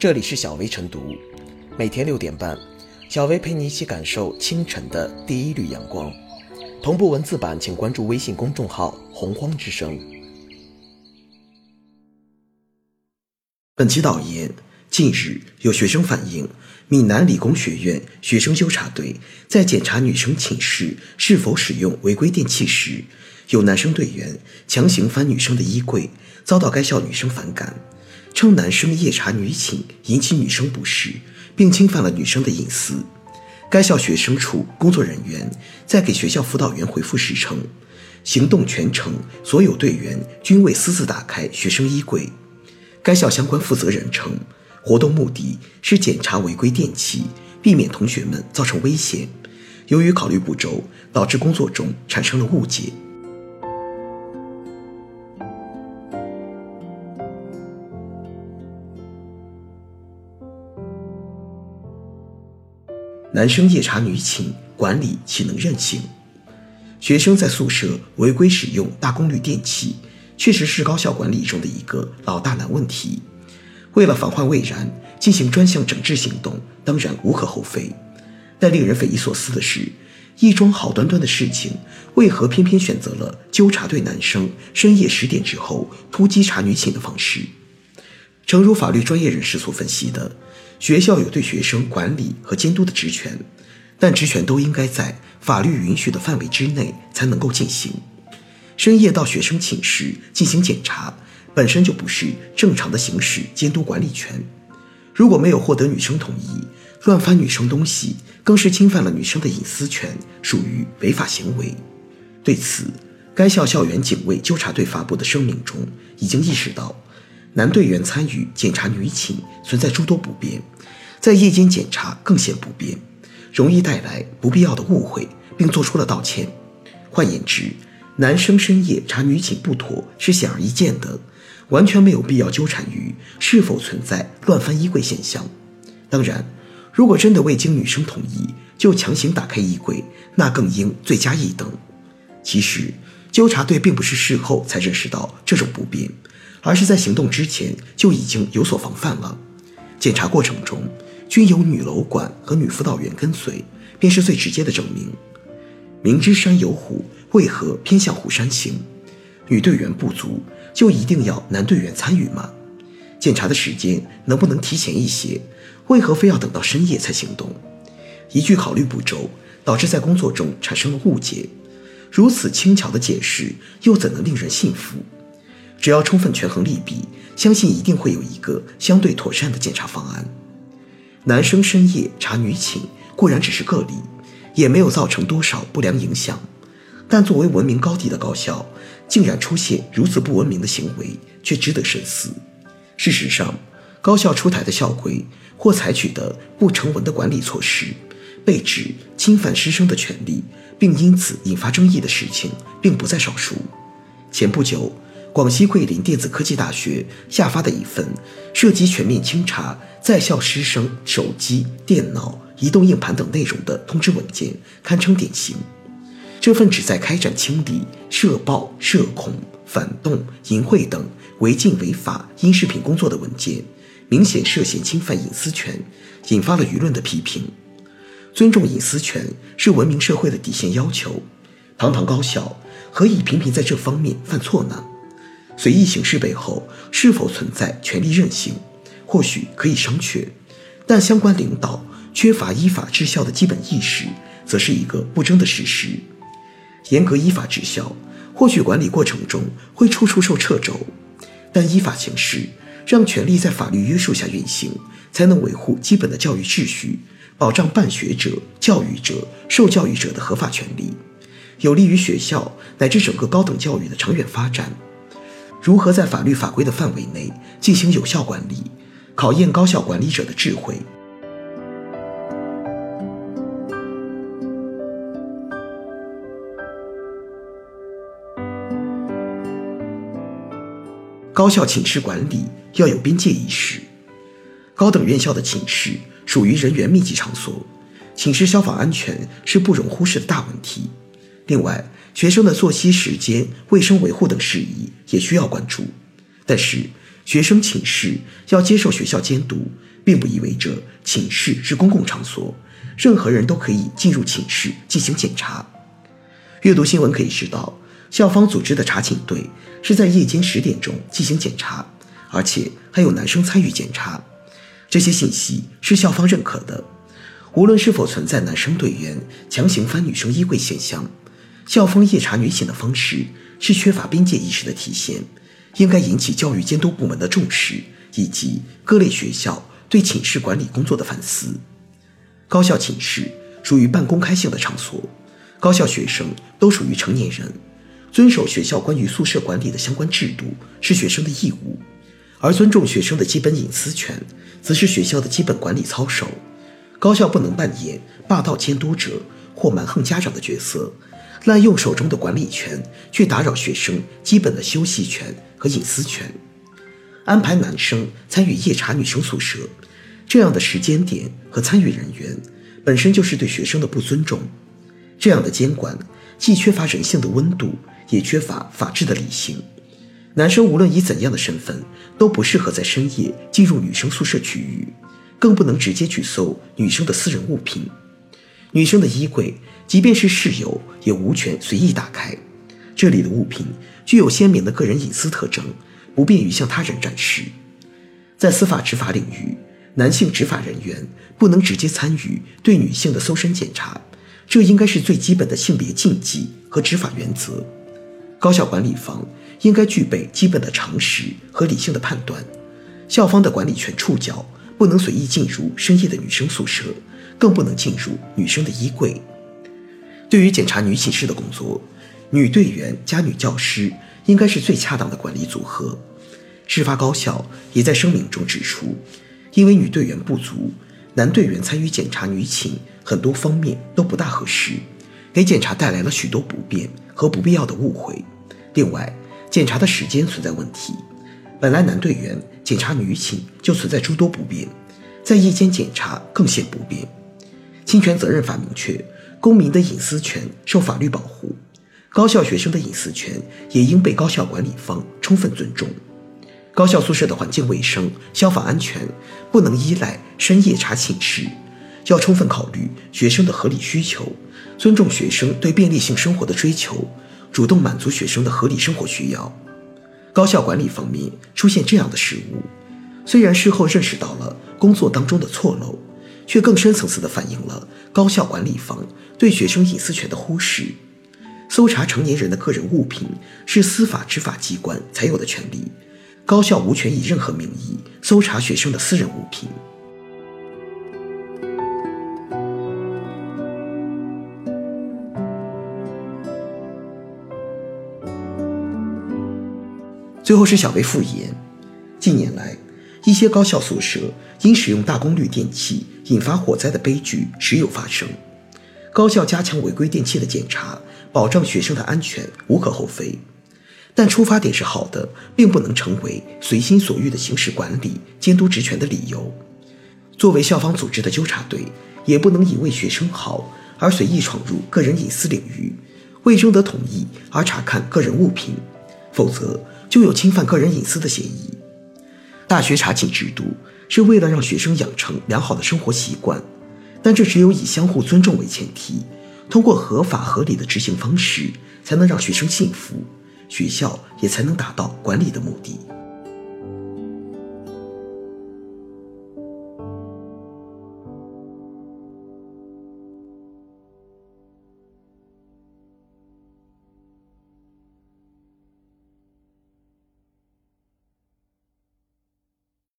这里是小薇晨读，每天六点半，小薇陪你一起感受清晨的第一缕阳光。同步文字版，请关注微信公众号“洪荒之声”。本期导言：近日有学生反映，闽南理工学院学生纠察队在检查女生寝室是否使用违规电器时，有男生队员强行翻女生的衣柜，遭到该校女生反感，称男生夜查女寝引起女生不适，并侵犯了女生的隐私。该校学生处工作人员在给学校辅导员回复时称，行动全程所有队员均未私自打开学生衣柜。该校相关负责人称，活动目的是检查违规电器，避免同学们造成危险。由于考虑不周，导致工作中产生了误解。男生夜查女寝，管理岂能任性？学生在宿舍违规使用大功率电器，确实是高校管理中的一个老大难问题。为了防患未然，进行专项整治行动，当然无可厚非。但令人匪夷所思的是，一桩好端端的事情，为何偏偏选择了纠察队男生深夜十点之后突击查女寝的方式？诚如法律专业人士所分析的。学校有对学生管理和监督的职权，但职权都应该在法律允许的范围之内才能够进行。深夜到学生寝室进行检查，本身就不是正常的行使监督管理权。如果没有获得女生同意，乱翻女生东西，更是侵犯了女生的隐私权，属于违法行为。对此，该校校园警卫纠察队发布的声明中已经意识到。男队员参与检查女寝存在诸多不便，在夜间检查更显不便，容易带来不必要的误会，并做出了道歉。换言之，男生深夜查女寝不妥是显而易见的，完全没有必要纠缠于是否存在乱翻衣柜现象。当然，如果真的未经女生同意就强行打开衣柜，那更应罪加一等。其实，纠察队并不是事后才认识到这种不便。而是在行动之前就已经有所防范了。检查过程中均有女楼管和女辅导员跟随，便是最直接的证明。明知山有虎，为何偏向虎山行？女队员不足，就一定要男队员参与吗？检查的时间能不能提前一些？为何非要等到深夜才行动？一句考虑不周，导致在工作中产生了误解。如此轻巧的解释，又怎能令人信服？只要充分权衡利弊，相信一定会有一个相对妥善的检查方案。男生深夜查女寝固然只是个例，也没有造成多少不良影响，但作为文明高地的高校，竟然出现如此不文明的行为，却值得深思。事实上，高校出台的校规或采取的不成文的管理措施，被指侵犯师生的权利，并因此引发争议的事情，并不在少数。前不久。广西桂林电子科技大学下发的一份涉及全面清查在校师生手机、电脑、移动硬盘等内容的通知文件，堪称典型。这份旨在开展清理涉暴、涉恐、反动、淫秽等违禁违法音视频工作的文件，明显涉嫌侵犯隐私权，引发了舆论的批评。尊重隐私权是文明社会的底线要求，堂堂高校何以频频在这方面犯错呢？随意行事背后是否存在权力任性，或许可以商榷，但相关领导缺乏依法治校的基本意识，则是一个不争的事实。严格依法治校，或许管理过程中会处处受掣肘，但依法行事，让权力在法律约束下运行，才能维护基本的教育秩序，保障办学者、教育者、受教育者的合法权利，有利于学校乃至整个高等教育的长远发展。如何在法律法规的范围内进行有效管理，考验高校管理者的智慧。高校寝室管理要有边界意识。高等院校的寝室属于人员密集场所，寝室消防安全是不容忽视的大问题。另外，学生的作息时间、卫生维护等事宜也需要关注，但是学生寝室要接受学校监督，并不意味着寝室是公共场所，任何人都可以进入寝室进行检查。阅读新闻可以知道，校方组织的查寝队是在夜间十点钟进行检查，而且还有男生参与检查。这些信息是校方认可的。无论是否存在男生队员强行翻女生衣柜现象，校方夜查女寝的方式是缺乏边界意识的体现。应该引起教育监督部门的重视，以及各类学校对寝室管理工作的反思。高校寝室属于半公开性的场所，高校学生都属于成年人，遵守学校关于宿舍管理的相关制度是学生的义务，而尊重学生的基本隐私权，则是学校的基本管理操守。高校不能扮演霸道监督者或蛮横家长的角色。滥用手中的管理权去打扰学生基本的休息权和隐私权，安排男生参与夜查女生宿舍，这样的时间点和参与人员本身就是对学生的不尊重。这样的监管既缺乏人性的温度，也缺乏法治的理性。男生无论以怎样的身份，都不适合在深夜进入女生宿舍区域，更不能直接去搜女生的私人物品。女生的衣柜。即便是室友也无权随意打开，这里的物品具有鲜明的个人隐私特征，不便于向他人展示。在司法执法领域，男性执法人员不能直接参与对女性的搜身检查，这应该是最基本的性别禁忌和执法原则。高校管理方应该具备基本的常识和理性的判断，校方的管理权触角不能随意进入深夜的女生宿舍，更不能进入女生的衣柜。对于检查女寝室的工作，女队员加女教师应该是最恰当的管理组合。事发高校也在声明中指出，因为女队员不足，男队员参与检查女寝很多方面都不大合适，给检查带来了许多不便和不必要的误会。另外，检查的时间存在问题，本来男队员检查女寝就存在诸多不便，在夜间检查更显不便。侵权责任法明确。公民的隐私权受法律保护，高校学生的隐私权也应被高校管理方充分尊重。高校宿舍的环境卫生、消防安全不能依赖深夜查寝室，要充分考虑学生的合理需求，尊重学生对便利性生活的追求，主动满足学生的合理生活需要。高校管理方面出现这样的失误，虽然事后认识到了工作当中的错漏。却更深层次地反映了高校管理方对学生隐私权的忽视。搜查成年人的个人物品是司法执法机关才有的权利，高校无权以任何名义搜查学生的私人物品。最后是小贝复言，近年来。一些高校宿舍因使用大功率电器引发火灾的悲剧时有发生。高校加强违规电器的检查，保障学生的安全无可厚非，但出发点是好的，并不能成为随心所欲的行使管理监督职权的理由。作为校方组织的纠察队，也不能以为学生好而随意闯入个人隐私领域，未征得同意而查看个人物品，否则就有侵犯个人隐私的嫌疑。大学查寝制度是为了让学生养成良好的生活习惯，但这只有以相互尊重为前提，通过合法合理的执行方式，才能让学生信服，学校也才能达到管理的目的。